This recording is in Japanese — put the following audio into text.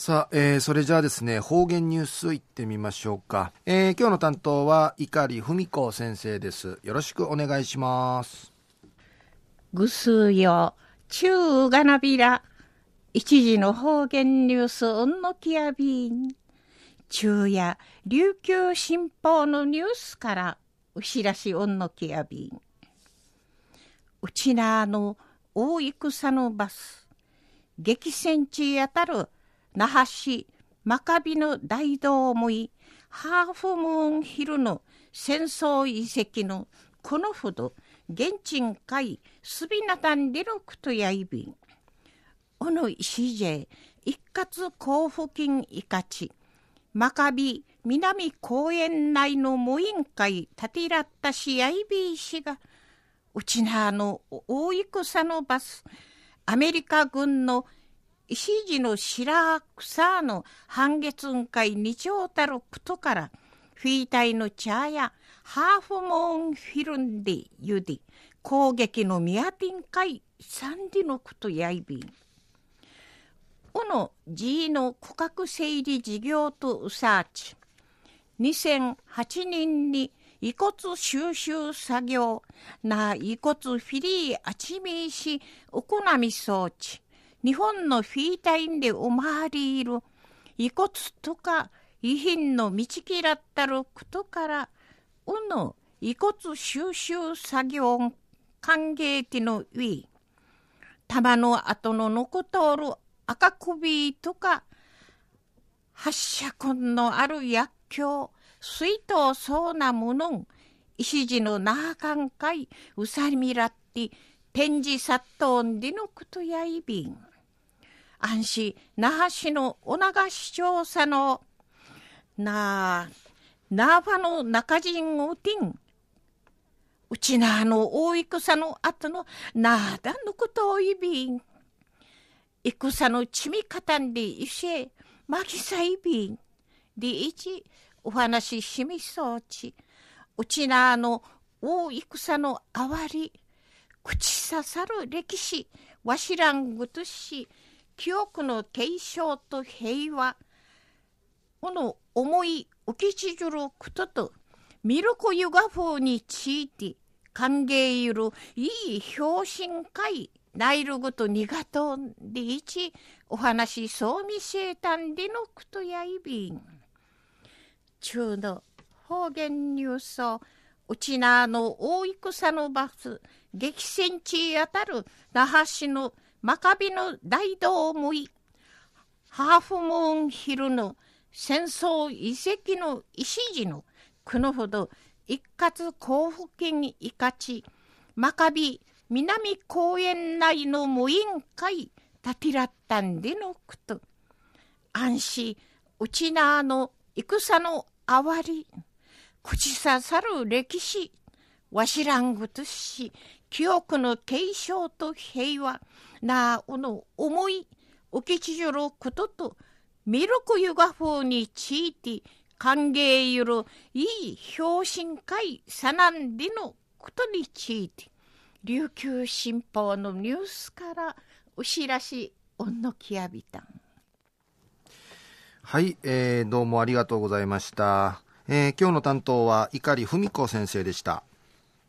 さあ、えー、それじゃあですね、方言ニュースいってみましょうか。えー、今日の担当は、碇文子先生です。よろしくお願いします。ぐすよ、中がなびら、一時の方言ニュース、うんのきやびん。中夜、琉球新報のニュースから、うしらしうんのきやびん。うちなあの大戦のバス、激戦地あたる那覇市真壁の大道もいハーフムーンヒルの戦争遺跡のこのほど現地会すびなたんでろくとやいびん。おの石じ一括交付金いかち真壁南公園内の無委員会立てらったしやいびいしがうちなあの大戦のバスアメリカ軍の石地の白草の半月雲海二丁たることからフィータイの茶やハーフモンフィルンディユディ攻撃のミアティン海サンディのことやいびん。この G の区画整理事業とウサーチ。2008年に遺骨収集作業。な遺骨フィリーあちみいしおこなみ装置。日本のフィータインでおまわりいる遺骨とか遺品の道きらったることからうの遺骨収集作業歓迎地のウィ玉の後の残とる赤首とか発射痕のある薬莢水筒そうなものん石地のなあかんかいうさみらって展示殺到んでのことやいびん。安市那覇市のお流し調査のなナーファの中人をてんうちなの大戦の後のなあだのことをいびん戦のちみかたんでいせまきさいびんでいちお話ししみそうち。うちなの大戦のあわり口刺さる歴史わしらんぐとし記憶の継承と平和この思い浮きちじることとミルクユガ風について歓迎ゆるいい表心会ナイルグとニガトンでいちお話そうみせたんでのくとやいびん。中の方言ニュースをうちなの大戦のバス激戦地あたる那覇市のマカビの大道もいハーフムーンヒルの戦争遺跡の石地のこのほど一括交付金いかちマカビ南公園内の無委員会立てらったんでのこと。安心うちなあの戦のあわり口刺さる歴史わしらんぐとし記憶の継承と平和なおの思い受けちじることとミルクユガ風について歓迎ゆるいい表心会さなんでのことについて琉球新報のニュースからお知らしおんのきやびたん。はい、えー、どうもありがとうございました、えー、今日の担当は碇文子先生でした。